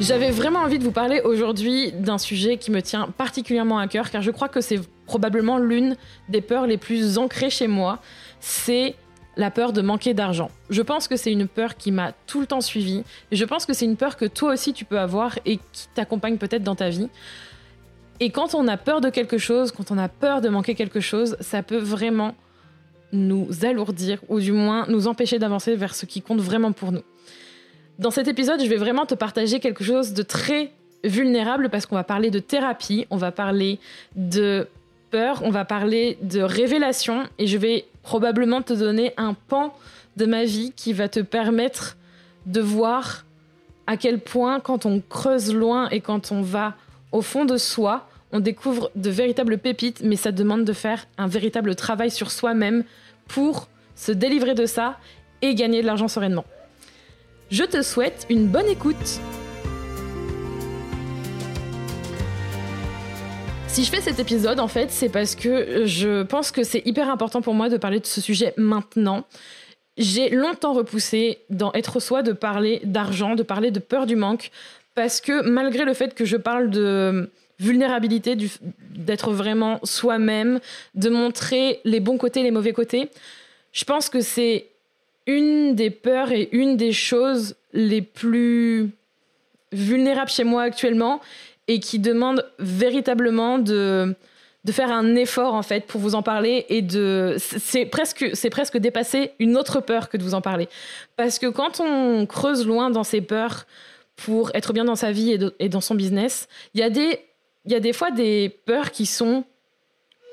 J'avais vraiment envie de vous parler aujourd'hui d'un sujet qui me tient particulièrement à cœur car je crois que c'est probablement l'une des peurs les plus ancrées chez moi, c'est la peur de manquer d'argent. Je pense que c'est une peur qui m'a tout le temps suivi et je pense que c'est une peur que toi aussi tu peux avoir et qui t'accompagne peut-être dans ta vie. Et quand on a peur de quelque chose, quand on a peur de manquer quelque chose, ça peut vraiment nous alourdir ou du moins nous empêcher d'avancer vers ce qui compte vraiment pour nous. Dans cet épisode, je vais vraiment te partager quelque chose de très vulnérable parce qu'on va parler de thérapie, on va parler de peur, on va parler de révélation et je vais probablement te donner un pan de ma vie qui va te permettre de voir à quel point quand on creuse loin et quand on va au fond de soi, on découvre de véritables pépites, mais ça demande de faire un véritable travail sur soi-même pour se délivrer de ça et gagner de l'argent sereinement. Je te souhaite une bonne écoute. Si je fais cet épisode, en fait, c'est parce que je pense que c'est hyper important pour moi de parler de ce sujet maintenant. J'ai longtemps repoussé dans Être soi de parler d'argent, de parler de peur du manque, parce que malgré le fait que je parle de vulnérabilité, d'être vraiment soi-même, de montrer les bons côtés, les mauvais côtés, je pense que c'est une des peurs et une des choses les plus vulnérables chez moi actuellement et qui demande véritablement de, de faire un effort en fait pour vous en parler et de c'est presque c'est presque dépasser une autre peur que de vous en parler parce que quand on creuse loin dans ces peurs pour être bien dans sa vie et, dans son business. Il y, a des, il y a des fois des peurs qui sont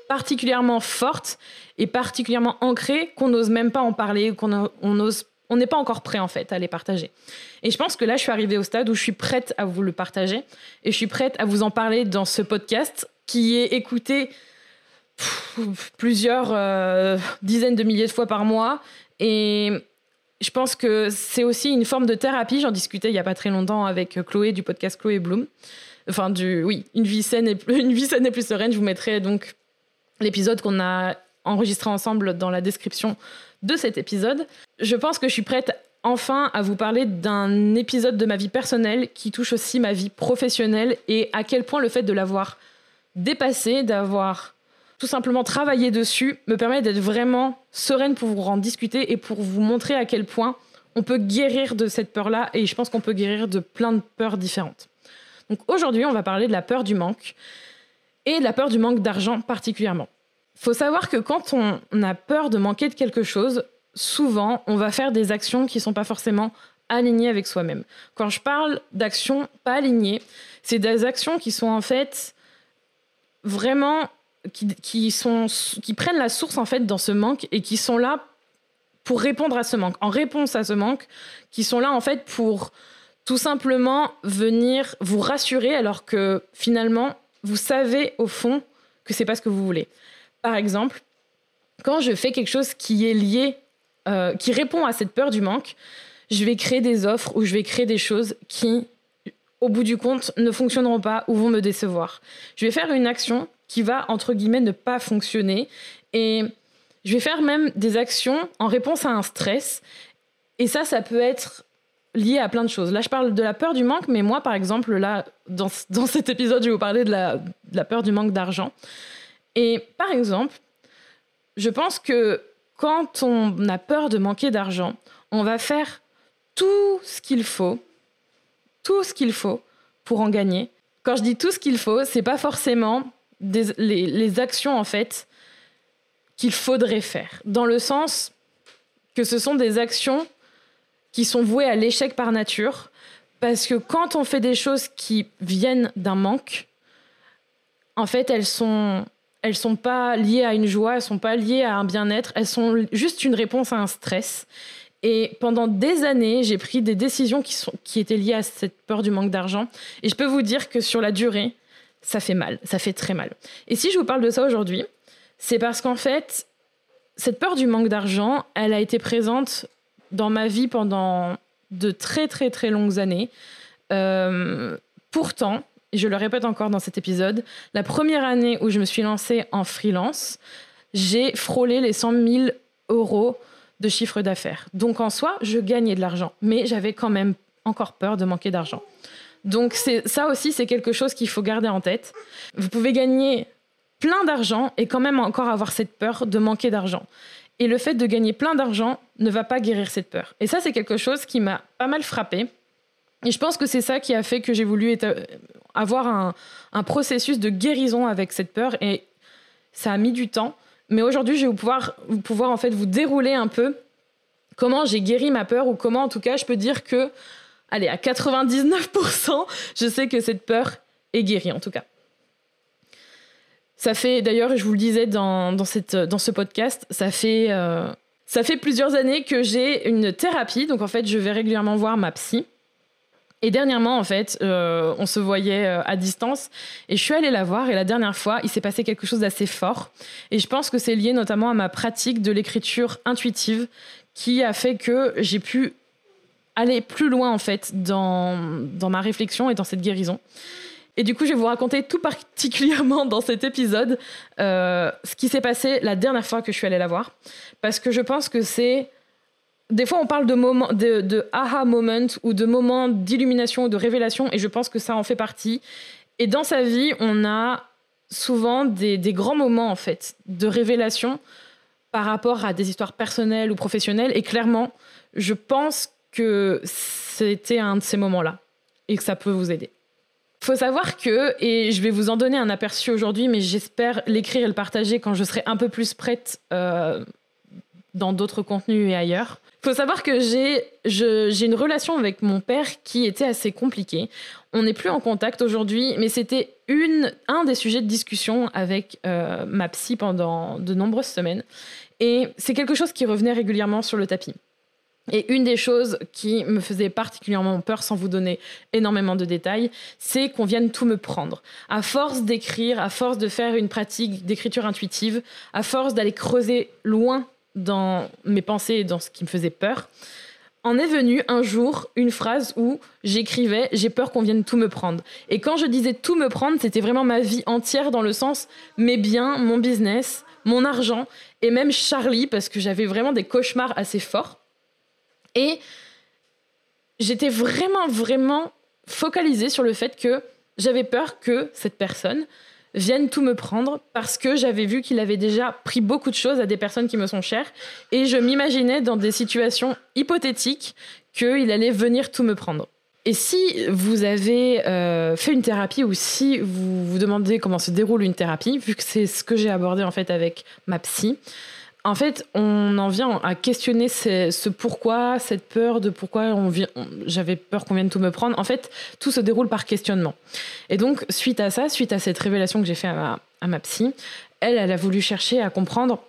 particulièrement fortes et particulièrement ancrées qu'on n'ose même pas en parler, qu'on on on n'est pas encore prêt en fait à les partager. Et je pense que là, je suis arrivée au stade où je suis prête à vous le partager et je suis prête à vous en parler dans ce podcast qui est écouté plusieurs euh, dizaines de milliers de fois par mois et je pense que c'est aussi une forme de thérapie. J'en discutais il y a pas très longtemps avec Chloé du podcast Chloé Bloom. Enfin, du, oui, une vie saine et une vie saine et plus sereine. Je vous mettrai donc l'épisode qu'on a enregistré ensemble dans la description de cet épisode. Je pense que je suis prête enfin à vous parler d'un épisode de ma vie personnelle qui touche aussi ma vie professionnelle et à quel point le fait de l'avoir dépassé, d'avoir tout simplement travailler dessus me permet d'être vraiment sereine pour vous en discuter et pour vous montrer à quel point on peut guérir de cette peur-là et je pense qu'on peut guérir de plein de peurs différentes. Donc aujourd'hui, on va parler de la peur du manque et la peur du manque d'argent particulièrement. Faut savoir que quand on a peur de manquer de quelque chose, souvent, on va faire des actions qui ne sont pas forcément alignées avec soi-même. Quand je parle d'actions pas alignées, c'est des actions qui sont en fait vraiment qui, sont, qui prennent la source en fait dans ce manque et qui sont là pour répondre à ce manque, en réponse à ce manque, qui sont là en fait pour tout simplement venir vous rassurer alors que finalement vous savez au fond que c'est pas ce que vous voulez. Par exemple, quand je fais quelque chose qui est lié, euh, qui répond à cette peur du manque, je vais créer des offres ou je vais créer des choses qui, au bout du compte, ne fonctionneront pas ou vont me décevoir. Je vais faire une action qui va, entre guillemets, ne pas fonctionner. Et je vais faire même des actions en réponse à un stress. Et ça, ça peut être lié à plein de choses. Là, je parle de la peur du manque, mais moi, par exemple, là, dans, dans cet épisode, je vais vous parler de la, peur du manque d'argent. Et par exemple, je pense que quand on a peur de manquer d'argent, on va faire tout ce qu'il faut, tout ce qu'il faut pour en gagner. Quand je dis tout ce qu'il faut, c'est pas forcément les, actions en fait qu'il faudrait faire. Dans le sens que ce sont des actions qui sont vouées à l'échec par nature. Parce que quand on fait des choses qui viennent d'un manque, en fait, elles sont, elles sont pas liées à une joie, elles sont pas liées à un bien-être, elles sont juste une réponse à un stress. Et pendant des années, j'ai pris des décisions qui, sont, qui étaient liées à cette peur du manque d'argent. Et je peux vous dire que sur la durée, ça fait mal, ça fait très mal. Et si je vous parle de ça aujourd'hui, c'est parce qu'en fait, cette peur du manque d'argent, elle a été présente dans ma vie pendant de très très très longues années. Euh, pourtant, je le répète encore dans cet épisode, la première année où je me suis lancée en freelance, j'ai frôlé les 100 000 euros de chiffre d'affaires. Donc en soi, je gagnais de l'argent, mais j'avais quand même encore peur de manquer d'argent. Donc ça aussi, c'est quelque chose qu'il faut garder en tête. Vous pouvez gagner plein d'argent et quand même encore avoir cette peur de manquer d'argent. Et le fait de gagner plein d'argent ne va pas guérir cette peur. Et ça, c'est quelque chose qui m'a pas mal frappé. Et je pense que c'est ça qui a fait que j'ai voulu avoir un, processus de guérison avec cette peur. Et ça a mis du temps. Mais aujourd'hui, je vais pouvoir, pouvoir en fait vous dérouler un peu comment j'ai guéri ma peur ou comment, en tout cas, je peux dire que, allez, à 99%, je sais que cette peur est guérie, en tout cas. Ça fait, d'ailleurs, je vous le disais dans, cette, dans ce podcast, ça fait, euh, ça fait plusieurs années que j'ai une thérapie. Donc, en fait, je vais régulièrement voir ma psy. Et dernièrement, en fait, euh, on se voyait euh, à distance et je suis allée la voir. Et la dernière fois, il s'est passé quelque chose d'assez fort. Et je pense que c'est lié notamment à ma pratique de l'écriture intuitive qui a fait que j'ai pu aller plus loin, en fait, dans, dans ma réflexion et dans cette guérison. Et du coup, je vais vous raconter tout particulièrement dans cet épisode euh, ce qui s'est passé la dernière fois que je suis allée la voir. Parce que je pense que c'est des fois, on parle de moments, de, de aha moment ou de moments d'illumination ou de révélation, et je pense que ça en fait partie. Et dans sa vie, on a souvent des, des, grands moments en fait de révélation par rapport à des histoires personnelles ou professionnelles. Et clairement, je pense que c'était un de ces moments-là et que ça peut vous aider. Faut savoir que, et je vais vous en donner un aperçu aujourd'hui, mais j'espère l'écrire et le partager quand je serai un peu plus prête euh, dans d'autres contenus et ailleurs faut savoir que j'ai une relation avec mon père qui était assez compliquée. On n'est plus en contact aujourd'hui, mais c'était un des sujets de discussion avec euh, ma psy pendant de nombreuses semaines. Et c'est quelque chose qui revenait régulièrement sur le tapis. Et une des choses qui me faisait particulièrement peur, sans vous donner énormément de détails, c'est qu'on vienne tout me prendre. À force d'écrire, à force de faire une pratique d'écriture intuitive, à force d'aller creuser loin dans mes pensées et dans ce qui me faisait peur, en est venu un jour une phrase où j'écrivais j'ai peur qu'on vienne tout me prendre. Et quand je disais tout me prendre, c'était vraiment ma vie entière dans le sens mes biens, mon business, mon argent et même Charlie parce que j'avais vraiment des cauchemars assez forts. Et j'étais vraiment vraiment focalisée sur le fait que j'avais peur que cette personne vienne tout me prendre parce que j'avais vu qu'il avait déjà pris beaucoup de choses à des personnes qui me sont chères et je m'imaginais dans des situations hypothétiques qu'il allait venir tout me prendre. Et si vous avez euh, fait une thérapie ou si vous vous demandez comment se déroule une thérapie, vu que c'est ce que j'ai abordé en fait avec ma psy, en fait, on en vient à questionner ce, pourquoi, cette peur de pourquoi on j'avais peur qu'on vienne tout me prendre. En fait, tout se déroule par questionnement. Et donc, suite à ça, suite à cette révélation que j'ai fait à ma, psy, elle, elle a voulu chercher à comprendre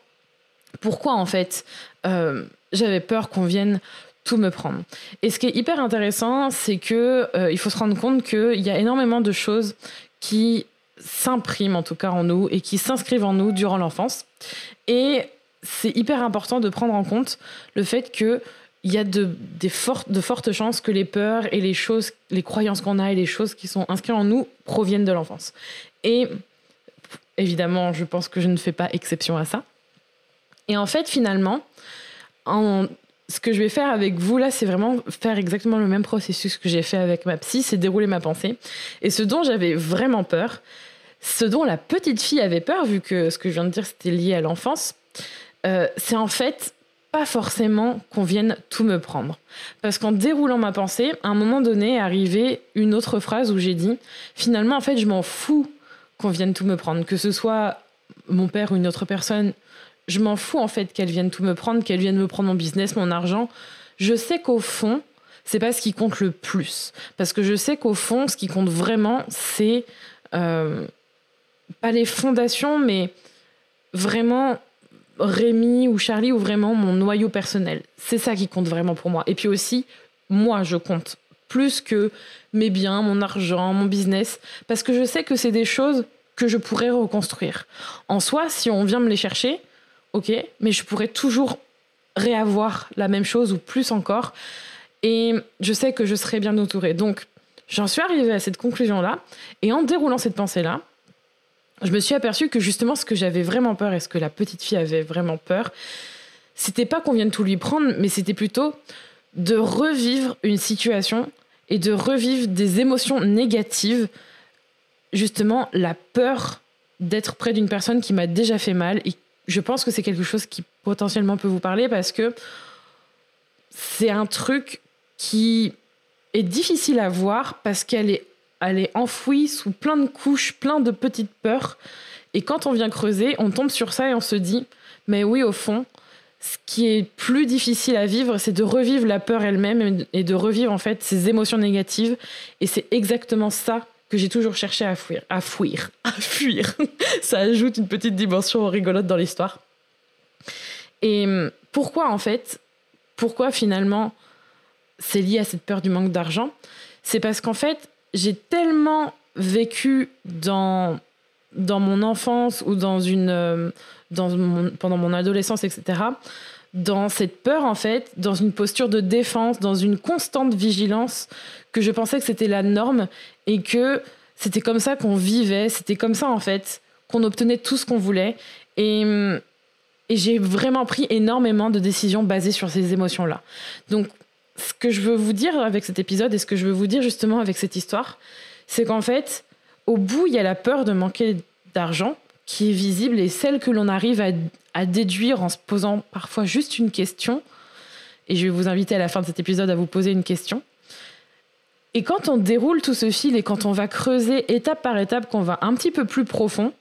pourquoi, en fait, euh, j'avais peur qu'on vienne tout me prendre. Et ce qui est hyper intéressant, c'est que euh, il faut se rendre compte qu'il y a énormément de choses qui s'impriment en tout cas en nous et qui s'inscrivent en nous durant l'enfance. Et c'est hyper important de prendre en compte le fait que il y a de, des fortes, de fortes chances que les peurs et les choses, les croyances qu'on a et les choses qui sont inscrites en nous proviennent de l'enfance. Et évidemment, je pense que je ne fais pas exception à ça. Et en fait, finalement, en, ce que je vais faire avec vous là, c'est vraiment faire exactement le même processus que j'ai fait avec ma psy, c'est dérouler ma pensée. Et ce dont j'avais vraiment peur, ce dont la petite fille avait peur, vu que ce que je viens de dire c'était lié à l'enfance, euh, c'est en fait pas forcément qu'on vienne tout me prendre. Parce qu'en déroulant ma pensée, à un moment donné est arrivée une autre phrase où j'ai dit finalement, en fait, je m'en fous qu'on vienne tout me prendre. Que ce soit mon père ou une autre personne, je m'en fous en fait qu'elle vienne tout me prendre, qu'elle vienne me prendre mon business, mon argent. Je sais qu'au fond, c'est pas ce qui compte le plus. Parce que je sais qu'au fond, ce qui compte vraiment, c'est euh, pas les fondations, mais vraiment Rémi ou Charlie ou vraiment mon noyau personnel. C'est ça qui compte vraiment pour moi. Et puis aussi, moi, je compte plus que mes biens, mon argent, mon business, parce que je sais que c'est des choses que je pourrais reconstruire. En soi, si on vient me les chercher, ok, mais je pourrais toujours réavoir la même chose ou plus encore. Et je sais que je serai bien entourée. Donc, j'en suis arrivée à cette conclusion-là. Et en déroulant cette pensée-là, je me suis aperçue que justement, ce que j'avais vraiment peur et ce que la petite fille avait vraiment peur, c'était pas qu'on vienne tout lui prendre, mais c'était plutôt de revivre une situation et de revivre des émotions négatives. Justement, la peur d'être près d'une personne qui m'a déjà fait mal. Et je pense que c'est quelque chose qui potentiellement peut vous parler parce que c'est un truc qui est difficile à voir parce qu'elle est, elle est enfouie sous plein de couches, plein de petites peurs. Et quand on vient creuser, on tombe sur ça et on se dit, mais oui, au fond, ce qui est plus difficile à vivre, c'est de revivre la peur elle-même et de revivre en fait ces émotions négatives. Et c'est exactement ça que j'ai toujours cherché à fuir, à fuir, à fuir. ça ajoute une petite dimension rigolote dans l'histoire. Et pourquoi en fait, pourquoi finalement c'est lié à cette peur du manque d'argent? C'est parce qu'en fait, j'ai tellement vécu dans dans mon enfance ou dans une euh, dans pendant mon adolescence etc dans cette peur en fait dans une posture de défense dans une constante vigilance que je pensais que c'était la norme et que c'était comme ça qu'on vivait c'était comme ça en fait qu'on obtenait tout ce qu'on voulait. Et et j'ai vraiment pris énormément de décisions basées sur ces émotions là donc ce que je veux vous dire avec cet épisode et ce que je veux vous dire justement avec cette histoire c'est qu'en fait au bout, il y a la peur de manquer d'argent qui est visible et celle que l'on arrive à, déduire en se posant parfois juste une question. Et je vais vous inviter à la fin de cet épisode à vous poser une question. Et quand on déroule tout ce fil et quand on va creuser étape par étape, qu'on va un petit peu plus profond,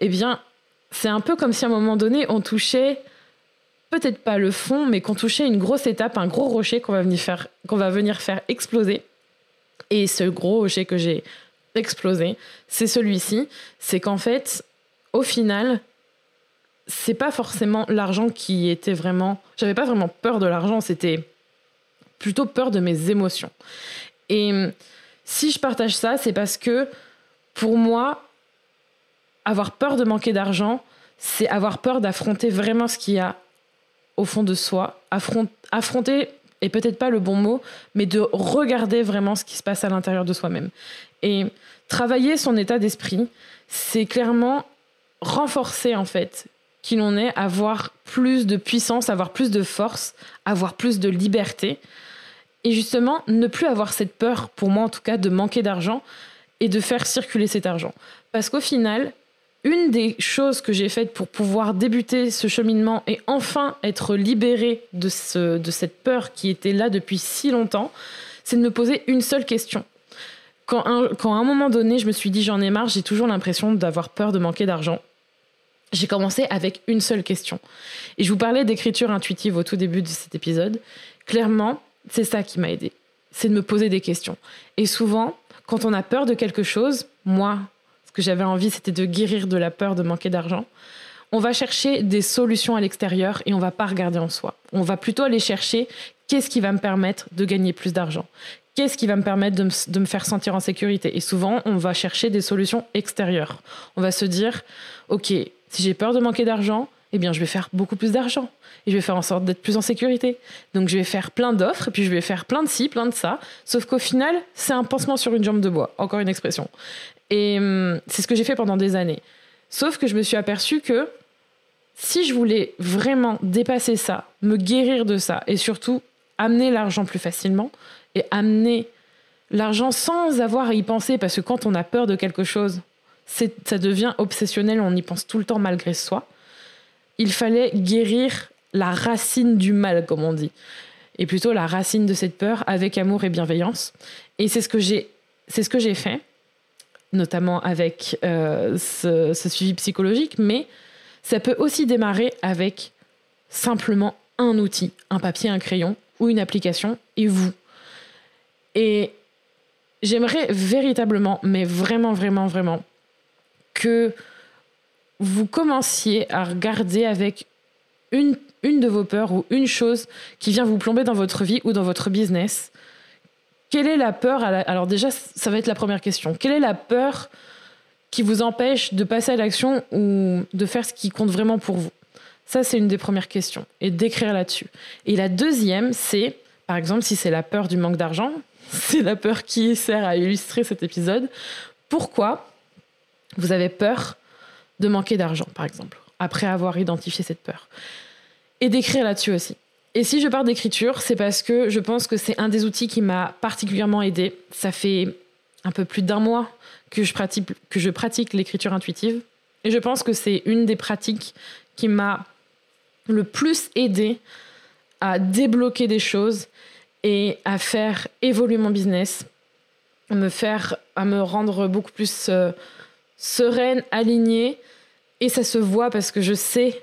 eh bien, c'est un peu comme si à un moment donné, on touchait peut-être pas le fond, mais qu'on touchait une grosse étape, un gros rocher qu'on va venir faire, qu'on va venir faire exploser. Et ce gros rocher que j'ai explosé, c'est celui-ci. C'est qu'en fait, au final, c'est pas forcément l'argent qui était vraiment. J'avais pas vraiment peur de l'argent, c'était plutôt peur de mes émotions. Et si je partage ça, c'est parce que pour moi, avoir peur de manquer d'argent, c'est avoir peur d'affronter vraiment ce qu'il y a au fond de soi. affronter est peut-être pas le bon mot, mais de regarder vraiment ce qui se passe à l'intérieur de soi-même. Et travailler son état d'esprit, c'est clairement renforcer en fait qui l'on est, avoir plus de puissance, avoir plus de force, avoir plus de liberté. Et justement, ne plus avoir cette peur, pour moi en tout cas, de manquer d'argent et de faire circuler cet argent. Parce qu'au final, une des choses que j'ai faites pour pouvoir débuter ce cheminement et enfin être libérée de, ce, de cette peur qui était là depuis si longtemps, c'est de me poser une seule question quand, à un moment donné, je me suis dit j'en ai marre, j'ai toujours l'impression d'avoir peur de manquer d'argent. J'ai commencé avec une seule question. Et je vous parlais d'écriture intuitive au tout début de cet épisode. Clairement, c'est ça qui m'a aidé. C'est de me poser des questions. Et souvent, quand on a peur de quelque chose, moi, que j'avais envie, c'était de guérir de la peur de manquer d'argent. On va chercher des solutions à l'extérieur et on va pas regarder en soi. On va plutôt aller chercher qu'est-ce qui va me permettre de gagner plus d'argent qu'est-ce qui va me permettre de me, faire sentir en sécurité? Et souvent, on va chercher des solutions extérieures. On va se dire, OK, si j'ai peur de manquer d'argent, eh bien, je vais faire beaucoup plus d'argent. Et je vais faire en sorte d'être plus en sécurité. Donc, je vais faire plein d'offres, et puis je vais faire plein de ci, plein de ça. Sauf qu'au final, c'est un pansement sur une jambe de bois. Encore une expression. Et hum, c'est ce que j'ai fait pendant des années. Sauf que je me suis aperçu que si je voulais vraiment dépasser ça, me guérir de ça, et surtout amener l'argent plus facilement, et amener l'argent sans avoir à y penser, parce que quand on a peur de quelque chose, ça devient obsessionnel, on y pense tout le temps malgré soi. Il fallait guérir la racine du mal, comme on dit, et plutôt la racine de cette peur avec amour et bienveillance. Et c'est ce que j'ai, c'est ce que j'ai fait, notamment avec euh, ce, ce suivi psychologique, mais ça peut aussi démarrer avec simplement un outil, un papier, un crayon ou une application, et vous. Et j'aimerais véritablement, mais vraiment, vraiment, vraiment, que vous commenciez à regarder avec une, une de vos peurs ou une chose qui vient vous plomber dans votre vie ou dans votre business. Quelle est la peur Alors déjà, ça va être la première question. Quelle est la peur qui vous empêche de passer à l'action ou de faire ce qui compte vraiment pour vous? Ça, c'est une des premières questions. Et d'écrire là-dessus. Et la deuxième, c'est, par exemple, si c'est la peur du manque d'argent, c'est la peur qui sert à illustrer cet épisode. Pourquoi vous avez peur de manquer d'argent, par exemple, après avoir identifié cette peur Et d'écrire là-dessus aussi. Et si je parle d'écriture, c'est parce que je pense que c'est un des outils qui m'a particulièrement aidé. Ça fait un peu plus d'un mois que je pratique, pratique l'écriture intuitive. Et je pense que c'est une des pratiques qui m'a le plus aidé à débloquer des choses et à faire évoluer mon business, à me faire, à me rendre beaucoup plus euh, sereine, alignée. Et ça se voit parce que je sais,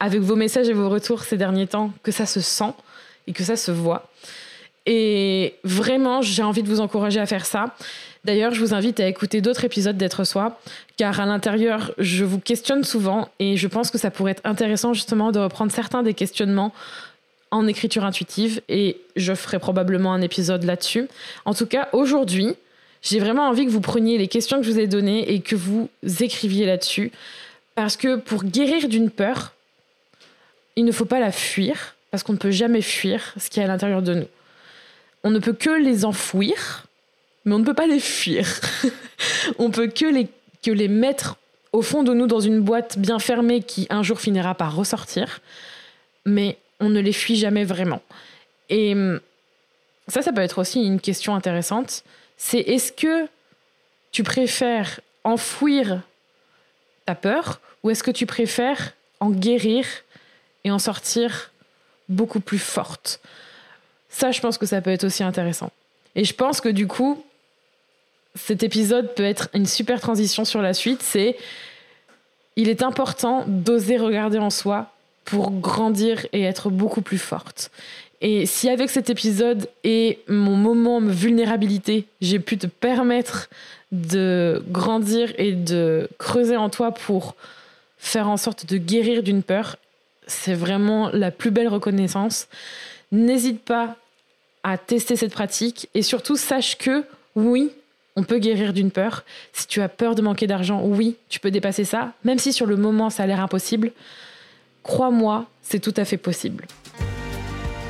avec vos messages et vos retours ces derniers temps, que ça se sent et que ça se voit. Et vraiment, j'ai envie de vous encourager à faire ça. D'ailleurs, je vous invite à écouter d'autres épisodes d'être soi, car à l'intérieur, je vous questionne souvent et je pense que ça pourrait être intéressant justement de reprendre certains des questionnements en écriture intuitive et je ferai probablement un épisode là-dessus. En tout cas, aujourd'hui, j'ai vraiment envie que vous preniez les questions que je vous ai données et que vous écriviez là-dessus. Parce que pour guérir d'une peur, il ne faut pas la fuir, parce qu'on ne peut jamais fuir ce qui est à l'intérieur de nous. On ne peut que les enfouir, mais on ne peut pas les fuir. on peut que les, que les mettre au fond de nous dans une boîte bien fermée qui un jour finira par ressortir. Mais on ne les fuit jamais vraiment. Et hum, ça, ça peut être aussi une question intéressante. C'est est-ce que tu préfères enfouir ta peur ou est-ce que tu préfères en guérir et en sortir beaucoup plus forte? Ça, je pense que ça peut être aussi intéressant. Et je pense que du coup, cet épisode peut être une super transition sur la suite. C'est il est important d'oser regarder en soi pour grandir et être beaucoup plus forte. Et si avec cet épisode et mon moment de vulnérabilité, j'ai pu te permettre de grandir et de creuser en toi pour faire en sorte de guérir d'une peur, c'est vraiment la plus belle reconnaissance. N'hésite pas à tester cette pratique et surtout sache que oui, on peut guérir d'une peur. Si tu as peur de manquer d'argent, oui, tu peux dépasser ça, même si sur le moment ça a l'air impossible. Crois-moi, c'est tout à fait possible.